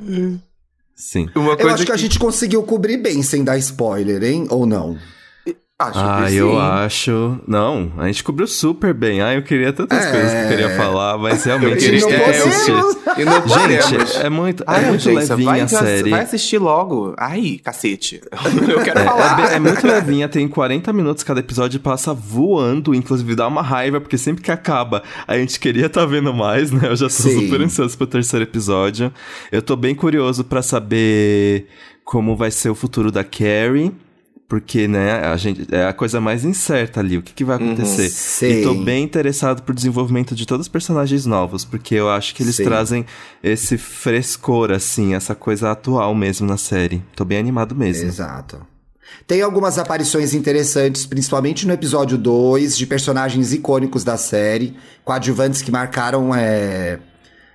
Sim. Uma Eu acho que a gente conseguiu cobrir bem sem dar spoiler, hein? Ou não? Acho Ah, que eu sim. acho. Não, a gente cobriu super bem. Ah, eu queria tantas É. coisas que eu queria falar, mas [laughs] realmente queria- a gente tem que é, eu- assistir. E não. Gente, é muito, é Ai, muito audiência, levinha vai, a série. vai assistir logo. Ai, cacete. [laughs] Eu quero É, falar. é é muito levinha, tem 40 minutos cada episódio e passa voando, inclusive dá uma raiva, porque sempre que acaba a gente queria estar vendo mais, né? Eu já tô Sim. super ansioso pro terceiro episódio. Eu tô bem curioso pra saber como vai ser o futuro da Carrie, Porque, né, a gente é a coisa mais incerta ali, o que, que vai Uhum. acontecer. Sei. E tô bem interessado pro desenvolvimento de todos os personagens novos, porque eu acho que eles Sim. trazem esse frescor, assim, essa coisa atual mesmo na série. Tô bem animado mesmo. Exato. Tem algumas aparições interessantes, principalmente no episódio 2, de personagens icônicos da série, coadjuvantes que marcaram. é,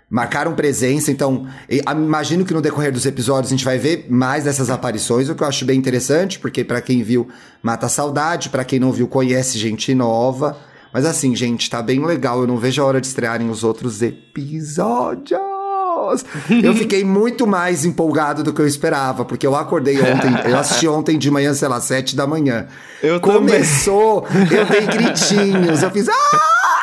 Marcaram presença, então imagino que no decorrer dos episódios a gente vai ver mais dessas aparições, o que eu acho bem interessante, porque pra quem viu mata a saudade, pra quem não viu conhece gente nova. Mas assim, gente, tá bem legal, eu não vejo a hora de estrearem os outros episódios. Eu [laughs] fiquei muito mais empolgado do que eu esperava, porque eu acordei ontem, eu assisti [laughs] ontem de manhã, sei lá, sete da manhã. Eu também. Começou, eu dei [laughs] gritinhos, eu fiz. Ah!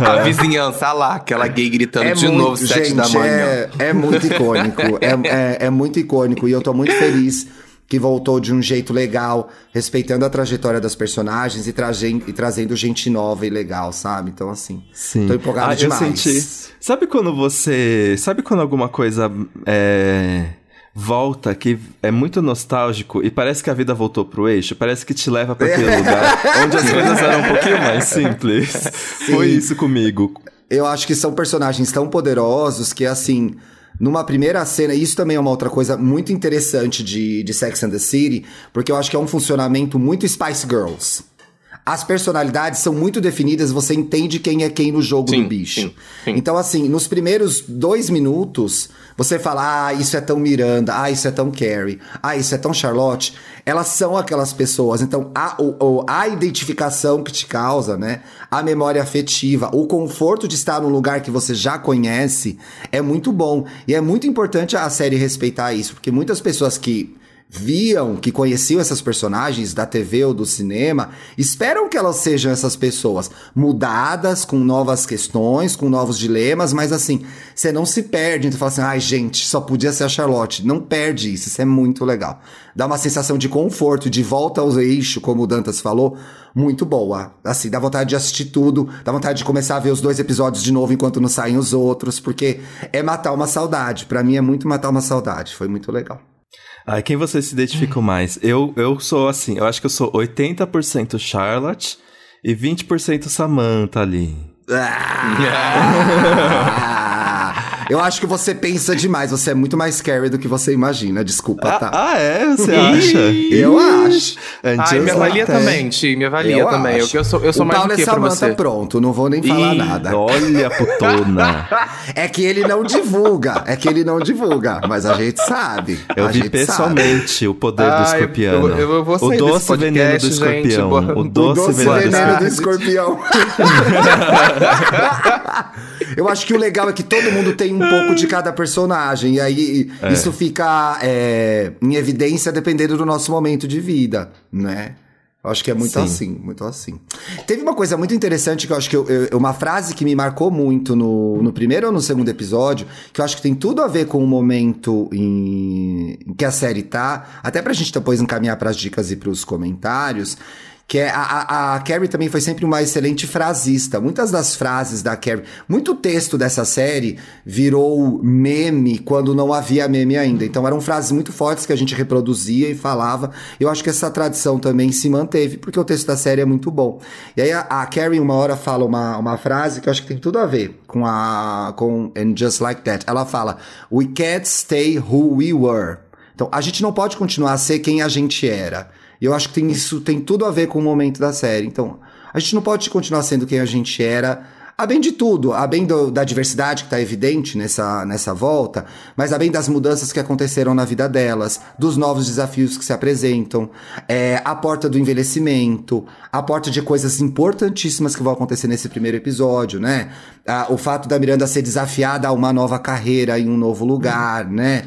A vizinhança lá, aquela gay gritando de muito- novo, sete gente, da manhã. É, é muito icônico. é, é, é muito icônico. E eu tô muito feliz que voltou de um jeito legal, respeitando a trajetória das personagens e, tragen- e trazendo gente nova e legal, sabe? Então, assim, Sim. tô empolgado Ah, demais. Eu senti. Sabe quando você. Sabe quando alguma coisa é, volta que é muito nostálgico e parece que a vida voltou pro eixo? Parece que te leva pra aquele lugar [laughs] onde as coisas eram um pouquinho mais simples. Foi isso comigo. Eu acho que são personagens tão poderosos que, assim, numa primeira cena, isso também é uma outra coisa muito interessante de, de Sex and the City, porque eu acho que é um funcionamento muito Spice Girls. As personalidades são muito definidas, você entende quem é quem no jogo Sim, do bicho. sim, sim. Então, assim, nos primeiros dois minutos, você fala, ah, isso é tão Miranda, ah, isso é tão Carrie, ah, isso é tão Charlotte. Elas são aquelas pessoas. Então, a, o- a identificação que te causa, né? A memória afetiva, o conforto de estar num lugar que você já conhece é muito bom. E é muito importante a série respeitar isso, porque muitas pessoas que viam, que conheciam essas personagens da TV ou do cinema, esperam que elas sejam essas pessoas mudadas, com novas questões, com novos dilemas, mas assim, você não se perde. Então fala assim, ai gente, só podia ser a Charlotte. Não perde isso, isso é muito legal. Dá uma sensação de conforto, de volta ao eixo, como o Dantas falou, muito boa. Assim, dá vontade de assistir tudo, dá vontade de começar a ver os dois episódios de novo enquanto não saem os outros, porque é matar uma saudade. Pra mim é muito matar uma saudade. Foi muito legal. Ai, quem você se identifica mais? Eu, eu sou assim, eu acho que eu sou 80% Charlotte e 20% Samantha ali. Ah, [laughs] [laughs] eu acho que você pensa demais. Você é muito mais Carrie do que você imagina. Desculpa, tá? Ah, é? Você acha? Eu acho. Ai, me avalia that. também, Ti, me avalia Eu também. Eu, acho. eu sou, eu sou o mais Paulo do que é pra você? pronto. Não vou nem falar Ih, nada. Olha, putona. [laughs] É que ele não divulga. É que ele não divulga. Mas a gente sabe. Eu a vi gente pessoalmente o poder do escorpião. eu- eu vou o sair desse doce podcast, veneno do gente, escorpião. boa- o o doce, Doce veneno, do veneno do escorpião. escorpião. [laughs] Eu acho que o legal é que todo mundo tem um pouco de cada personagem. E aí É. isso fica é, em evidência dependendo do nosso momento de vida, né? Eu acho que é muito Sim. assim, muito assim. Teve uma coisa muito interessante que eu acho que eu- eu- uma frase que me marcou muito no, no primeiro ou no segundo episódio, que eu acho que tem tudo a ver com o momento em, em que a série tá, até pra gente depois encaminhar pras dicas e pros comentários, que é a, a, Carrie também foi sempre uma excelente frasista. Muitas das frases da Carrie, muito texto dessa série virou meme quando não havia meme ainda. Então eram frases muito fortes que a gente reproduzia e falava. Eu acho que essa tradição também se manteve, porque o texto da série é muito bom. E aí a, a Carrie uma hora fala uma, uma frase que eu acho que tem tudo a ver com a com And Just Like That. Ela fala: "We can't stay who we were". Então, a gente não pode continuar a ser quem a gente era. E eu acho que tem, isso tem tudo a ver com o momento da série. Então, a gente não pode continuar sendo quem a gente era, a bem de tudo, a bem do- da diversidade que está evidente nessa, nessa volta, mas a bem das mudanças que aconteceram na vida delas, dos novos desafios que se apresentam, é, a porta do envelhecimento, a porta de coisas importantíssimas que vão acontecer nesse primeiro episódio, né? Ah, o fato da Miranda ser desafiada a uma nova carreira em um novo lugar, né?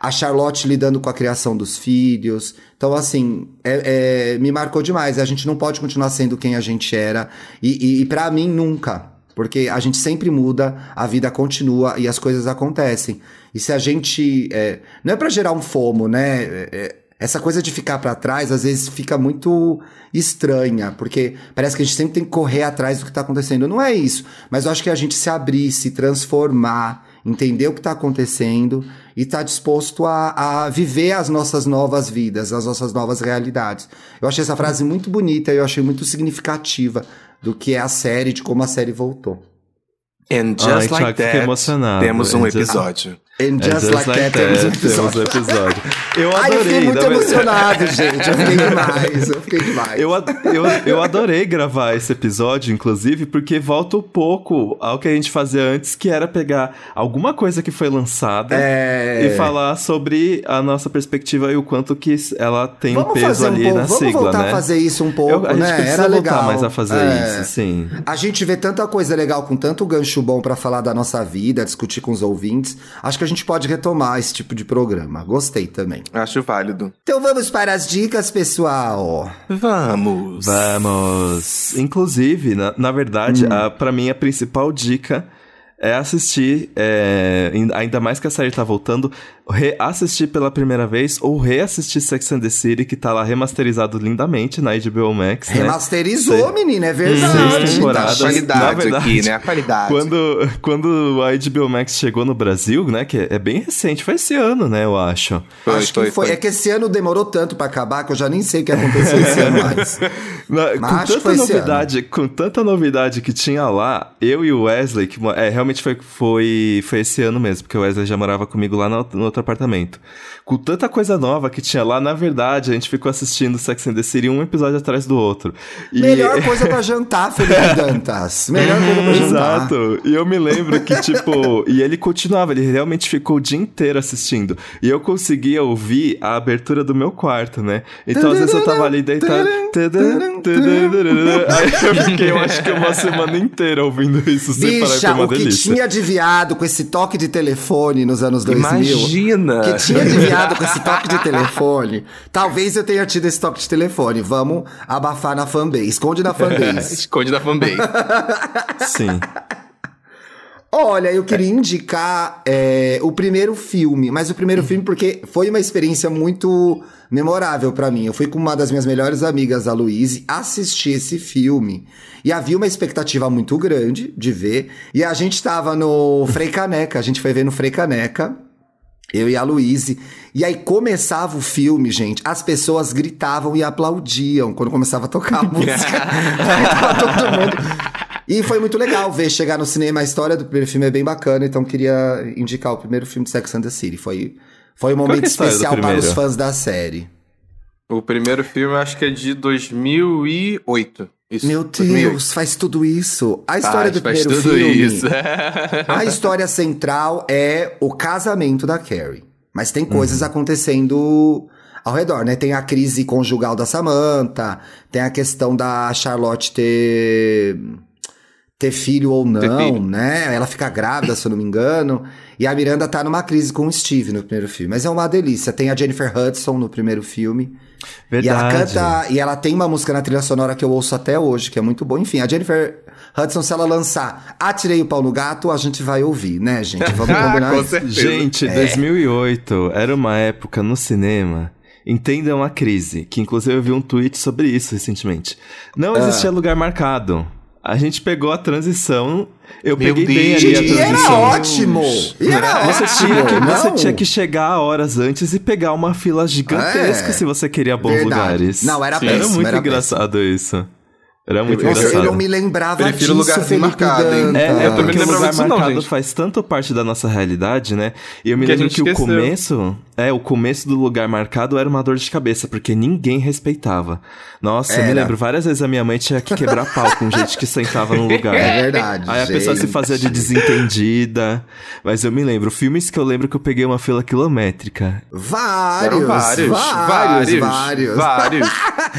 A Charlotte lidando com a criação dos filhos. Então, assim, é- é- me marcou demais. A gente não pode continuar sendo quem a gente era. E, e, e para mim, nunca. Porque a gente sempre muda, a vida continua e as coisas acontecem. E se a gente. é, não é pra gerar um fomo, né? É- é- essa coisa de ficar pra trás, às vezes fica muito estranha, porque parece que a gente sempre tem que correr atrás do que tá acontecendo. Não é isso. Mas eu acho que a gente se abrir, se transformar entender o que está acontecendo e tá disposto a, a viver as nossas novas vidas, as nossas novas realidades. Eu achei essa frase muito bonita e eu achei muito significativa do que é a série, de como a série voltou. And just Ai, like fiquei that, emocionado. temos um episódio. And É just, like, that, temos um episódio. temos um episódio. [laughs] Eu Ai, adorei. eu fiquei muito verdade- emocionado, [laughs] gente. Eu fiquei demais. Eu fiquei demais. Eu, eu, eu adorei gravar esse episódio, inclusive, porque volta um pouco ao que a gente fazia antes, que era pegar alguma coisa que foi lançada É. e falar sobre a nossa perspectiva e o quanto que ela tem Vamos peso um ali pouco, na vamos sigla, voltar né? a fazer isso um pouco, Eu- a gente né? Era legal. mais a fazer É. isso, sim. A gente vê tanta coisa legal com tanto gancho bom pra falar da nossa vida, discutir com os ouvintes. Acho que a gente pode retomar esse tipo de programa. Gostei também. Acho válido. Então vamos para as dicas, pessoal. Vamos. Vamos! Inclusive, na, na verdade, Hum. a, pra mim a principal dica é assistir, é, in- ainda mais que a série tá voltando, reassistir pela primeira vez ou reassistir Sex and the City, que tá lá remasterizado lindamente na HBO Max, né? Remasterizou, menina, é Seis verdade. temporadas. A qualidade Na verdade, aqui, né? A qualidade. Quando, quando a HBO Max chegou no Brasil, né, que é, bem recente, foi esse ano, né, eu acho. Foi, Acho que foi, foi. foi. É que esse ano demorou tanto pra acabar que eu já nem sei o que aconteceu esse ano [laughs] mais. Na- Mas com tanta foi novidade, com tanta novidade que tinha lá, eu e o Wesley, que é, realmente foi, foi, foi esse ano mesmo, porque o Wesley já morava comigo lá no, no outro apartamento. Com tanta coisa nova que tinha lá, na verdade, a gente ficou assistindo Sex and the City um episódio atrás do outro. E- Melhor [laughs] coisa pra jantar, Felipe Dantas. Melhor coisa pra jantar. Exato. E eu me lembro que, tipo, e ele continuava, ele realmente ficou o dia inteiro assistindo. E eu conseguia ouvir a abertura do meu quarto, né? Então, às vezes eu tava ali deitado. Aí eu fiquei, eu acho que uma semana inteira ouvindo isso sem parar, Bicha, foi uma o que delícia. tinha de viado com esse toque de telefone nos anos 2000. Imagina. Que tinha de viado com esse toque de [laughs] telefone. Talvez eu tenha tido esse toque de telefone. Vamos abafar na fanbase. Esconde na fanbase. [laughs] Esconde da fanbase. [laughs] Sim. Olha, eu queria indicar é, o primeiro filme, mas o primeiro filme porque foi uma experiência muito memorável pra mim. Eu fui com uma das minhas melhores amigas, a Luíse, assistir esse filme. E havia uma expectativa muito grande de ver. E a gente tava no Frei Caneca, a gente foi ver no Frei Caneca. Eu e a Luíse. E aí começava o filme, gente. As pessoas gritavam e aplaudiam quando começava a tocar a [laughs] música. Todo mundo. E foi muito legal ver chegar no cinema. A história do primeiro filme é bem bacana, então queria indicar o primeiro filme de Sex and the City. Foi, foi um é momento do especial para os fãs da série. O primeiro filme eu acho que é de 2008. Isso, Meu 2008. Deus, faz tudo isso. A história Faz, do faz primeiro tudo filme. isso. A [laughs] história central é o casamento da Carrie. Mas tem coisas acontecendo ao redor, né? Tem a crise conjugal da Samantha, tem a questão da Charlotte ter ter filho ou não, filho. né? Ela fica grávida, se eu não me engano. E a Miranda tá numa crise com o Steve no primeiro filme. Mas é uma delícia. Tem a Jennifer Hudson no primeiro filme. E ela Verdade. canta. E ela tem uma música na trilha sonora que eu ouço até hoje, que é muito boa. Enfim, a Jennifer Hudson, se ela lançar Atirei o Pau no Gato, a gente vai ouvir, né, gente? [laughs] Vamos combinar Com certeza. Gente, 2008 era uma época no cinema. Entendam a crise, que inclusive eu vi um tweet sobre isso recentemente. Não existia lugar marcado. A gente pegou a transição, eu Meu peguei bem Deus. ali a E era transição. ótimo! E era Você ótimo! tinha, que, você tinha que chegar horas antes e pegar uma fila gigantesca É. se você queria bons Verdade. lugares. Não, era Era péssimo, muito era engraçado isso. Era muito Nossa, engraçado. eu não me lembrava Prefiro disso, lugarzinho Felipe marcado, hein? É, é Eu também não o lembrava lugar disso não, marcado gente. faz tanto parte da nossa realidade, né? E eu me Que lembro gente que o esqueceu. começo, é, o começo do lugar marcado era uma dor de cabeça, porque ninguém respeitava. Nossa, eu me Era. lembro várias vezes a minha mãe tinha que quebrar pau com gente que sentava no lugar. [laughs] É verdade. Aí a pessoa se gente. fazia de desentendida. Mas eu me lembro, filmes que eu lembro que eu peguei uma fila quilométrica. Vários, vários, vários, vários, vários. vários.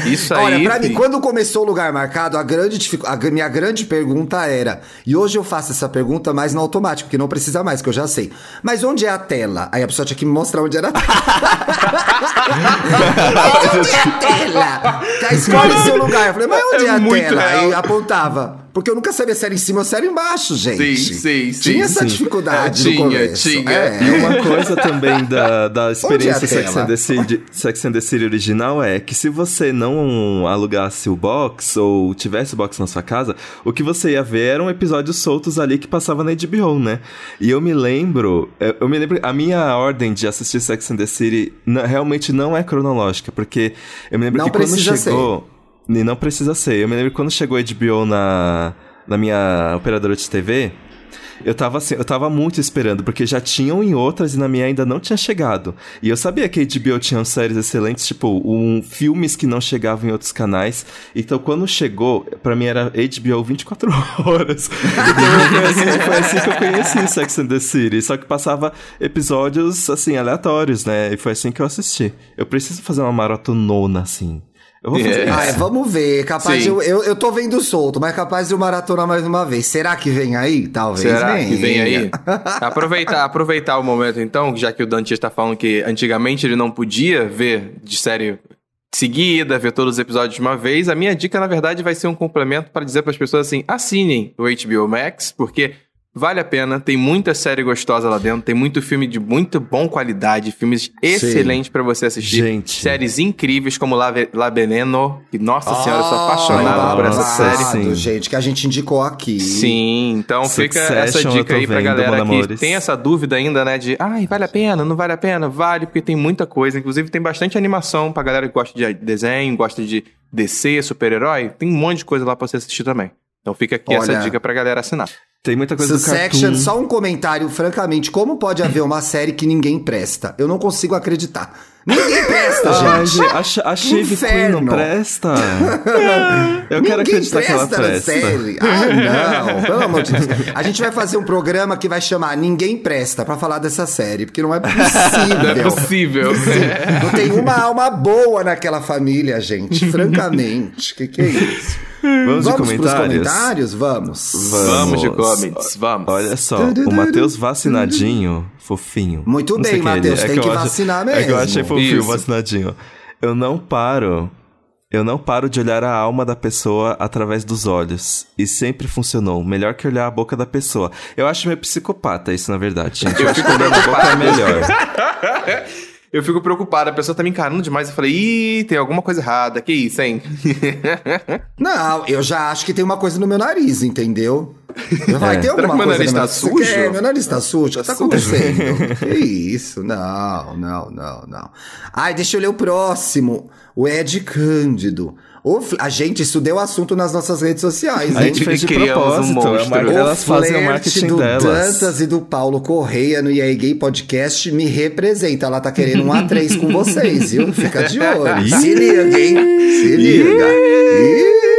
Isso aí. Olha, pra mim, quando começou o lugar marcado, a grande a minha grande pergunta era, e hoje eu faço essa pergunta mais no automático, porque não precisa mais, que eu já sei. Mas onde é a tela? Aí a pessoa tinha que me mostrar onde era a tela. [laughs] onde é a tela? Tá, escolhe seu lugar. Eu falei, mas onde é, É a tela? real. Aí apontava. Porque eu nunca sabia se era em cima ou se era embaixo, gente. Sim, sim, sim, Tinha essa sim. dificuldade É, no tinha, começo. tinha. É. E uma coisa também da, da experiência é Sex and, the City, Sex and the City original é que se você não alugasse o box ou tivesse o box na sua casa, o que você ia ver eram episódios soltos ali que passava na HBO, né? E eu me lembro, eu me lembro, a minha ordem de assistir Sex and the City realmente não é cronológica, porque eu me lembro Não que quando chegou... E não precisa ser. Eu me lembro quando chegou a HBO na, na minha operadora de TV, eu tava assim, eu tava muito esperando, porque já tinham em outras e na minha ainda não tinha chegado. E eu sabia que a HBO tinha séries excelentes, tipo, um, filmes que não chegavam em outros canais. Então quando chegou, pra mim era HBO 24 [laughs] horas. Então foi assim, foi assim que eu conheci Sex and the City. Só que passava episódios, assim, aleatórios, né? E foi assim que eu assisti. Eu preciso fazer uma maratonona, assim. Eu vou fazer É. isso. Ah, é, vamos ver. Capaz Sim. de eu, eu, eu tô vendo solto, mas capaz de eu maratonar mais uma vez. Será que vem aí? Talvez Será venha. que vem aí? aproveitar, aproveitar o momento, então, já que o Dante está falando que antigamente ele não podia ver de série seguida, ver todos os episódios de uma vez, a minha dica, na verdade, vai ser um complemento para dizer para as pessoas assim: assinem o HBO Max, porque vale a pena, tem muita série gostosa lá dentro, tem muito filme de muito bom qualidade, filmes excelentes para você assistir. Gente. Séries incríveis como La, La Veneno, que, nossa senhora, eu sou Ah, apaixonado por essa nossa, série. sim. gente, que a gente indicou aqui. Sim, então fica Succession essa eu dica aí pra vendo, galera que Amores. tem essa dúvida ainda, né? De, ai, vale a pena, não vale a pena? Vale, porque tem muita coisa. Inclusive, tem bastante animação pra galera que gosta de desenho, gosta de DC, super-herói. Tem um monte de coisa lá pra você assistir também. Então fica aqui essa Olha, dica pra galera assinar. Tem muita coisa do Succession, cartoon. só um comentário, francamente, como pode haver uma série que ninguém presta? Eu não consigo acreditar. Ninguém presta, Ai, gente. gente, a, a Shiv Queen não presta. Eu quero Ninguém acreditar que ela presta série. Ah, não, pelo amor de Deus. A gente vai fazer um programa que vai chamar Ninguém Presta pra falar dessa série, porque não é possível. possível. Não tem uma alma boa naquela família, gente. Francamente. Que que é isso? Vamos, de Vamos pros comentários? comentários? Vamos. Vamos de comments, vamos. Olha só, o Matheus vacinadinho, fofinho. Muito Não bem, é. Matheus, tem eu que acho- vacinar É que eu mesmo. achei fofinho Isso. vacinadinho. Eu não paro. Eu não paro de olhar a alma da pessoa através dos olhos. E sempre funcionou. Melhor que olhar a boca da pessoa. Eu acho meio psicopata isso, na verdade, gente. Eu acho que olhando a boca é melhor. [laughs] Eu fico preocupado, a pessoa tá me encarando demais. Eu falei, ih, tem alguma coisa errada. Que isso, hein? Não, eu já acho que tem uma coisa no meu nariz, entendeu? Vai É. ter Será que alguma meu coisa nariz no tá Você sujo? quer? Meu nariz tá sujo? O que Tá tá sujo. acontecendo? que isso? Não, não, não, não. Ai, deixa eu ler o próximo. O Ed Cândido. O Fl- a gente, isso deu assunto nas nossas redes sociais, A gente fez de um propósito. é monstro. uma- O elas fazem o marketing do delas. Dantas e do Paulo Correia no EA Gay Podcast me representa. Ela tá querendo um A3 com vocês, viu? Fica de olho. [laughs] Se liga, hein? Se liga. Ih!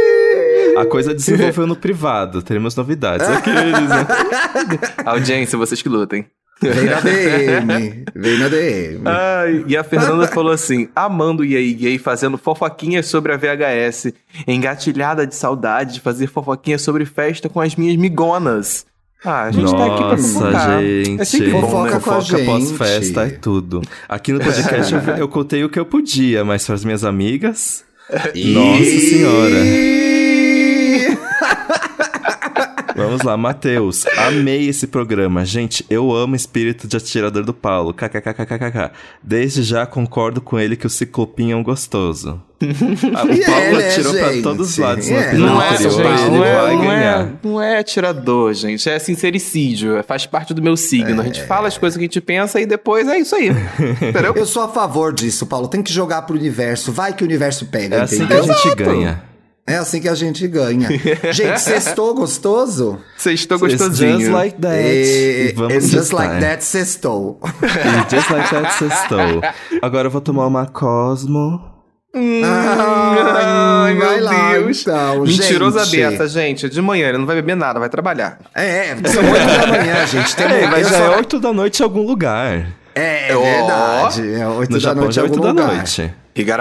A coisa desenvolveu no privado. Teremos novidades. Aqueles, né? [laughs] Audiência, vocês que lutem. Vem na DM. Vem na DM. Ai, e a Fernanda falou assim: amando o EA Gay, fazendo fofoquinhas sobre a VHS, engatilhada de saudade de fazer fofoquinhas sobre festa com as minhas migonas. Ah, a gente tá aqui pra Nossa, fofocar. gente. É sempre bom, Fofoca né? com a gente. pós-festa é tudo. Aqui no podcast eu, eu contei o que eu podia, mas para as minhas amigas. Nossa senhora. Vamos lá, Matheus. Amei esse programa. Gente, eu amo o espírito de atirador do Paulo. KKKKKK. Desde já concordo com ele que o Ciclopinho é um gostoso. Ah, o é, [laughs] Paulo né, atirou pra gente? todos os lados no É. episódio Não é, anterior. gente, ele não, é, vai não, ganhar. é, não é atirador, gente. É sincericídio. é- Faz parte do meu signo. A gente fala as coisas que a gente pensa e depois é isso aí. [laughs] Entendeu? Eu sou a favor disso, Paulo. Tem que jogar pro universo. Vai que o universo pega, É assim que a gente ganha. É assim que a gente ganha. [laughs] gente, sextou gostoso? It's gostosinho. just like that. E, E vamos it's just like that, sextou. Just like that, sextou. Agora eu vou tomar uma Cosmo. Ai, meu lá, Deus. então, Mentirosa gente. dessa, gente. De manhã ele não vai beber nada, vai trabalhar. É, são oito da manhã, gente. Tem [laughs] Ei, mas já é 8 da noite em algum lugar. É, é verdade. É oito No da Japão noite já é 8 algum da lugar. noite.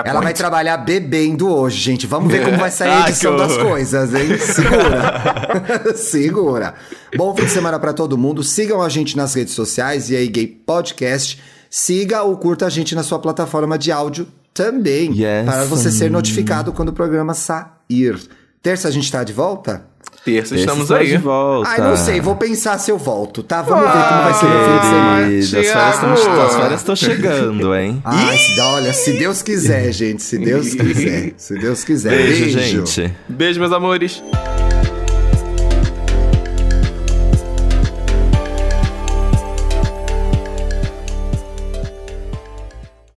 Ela vai trabalhar bebendo hoje, gente. Vamos ver como vai sair a Ai, edição que das coisas, hein? [laughs] Segura. [laughs] Segura. Bom fim de semana pra todo mundo. Sigam a gente nas redes sociais e aí Gay Podcast. Siga ou curta a gente na sua plataforma de áudio também. Yes. Para você ser notificado quando o programa sair. Terça a gente tá de volta? Terça estamos está aí. de volta. Ai, não sei, vou pensar se eu volto, tá? Vamos ver como vai ser no fim de semana. As férias estão- as férias estão chegando, hein? Ai, [laughs] se, olha, se Deus quiser, gente, se Deus [laughs] quiser, se Deus quiser. Beijo, gente. Beijo, meus amores.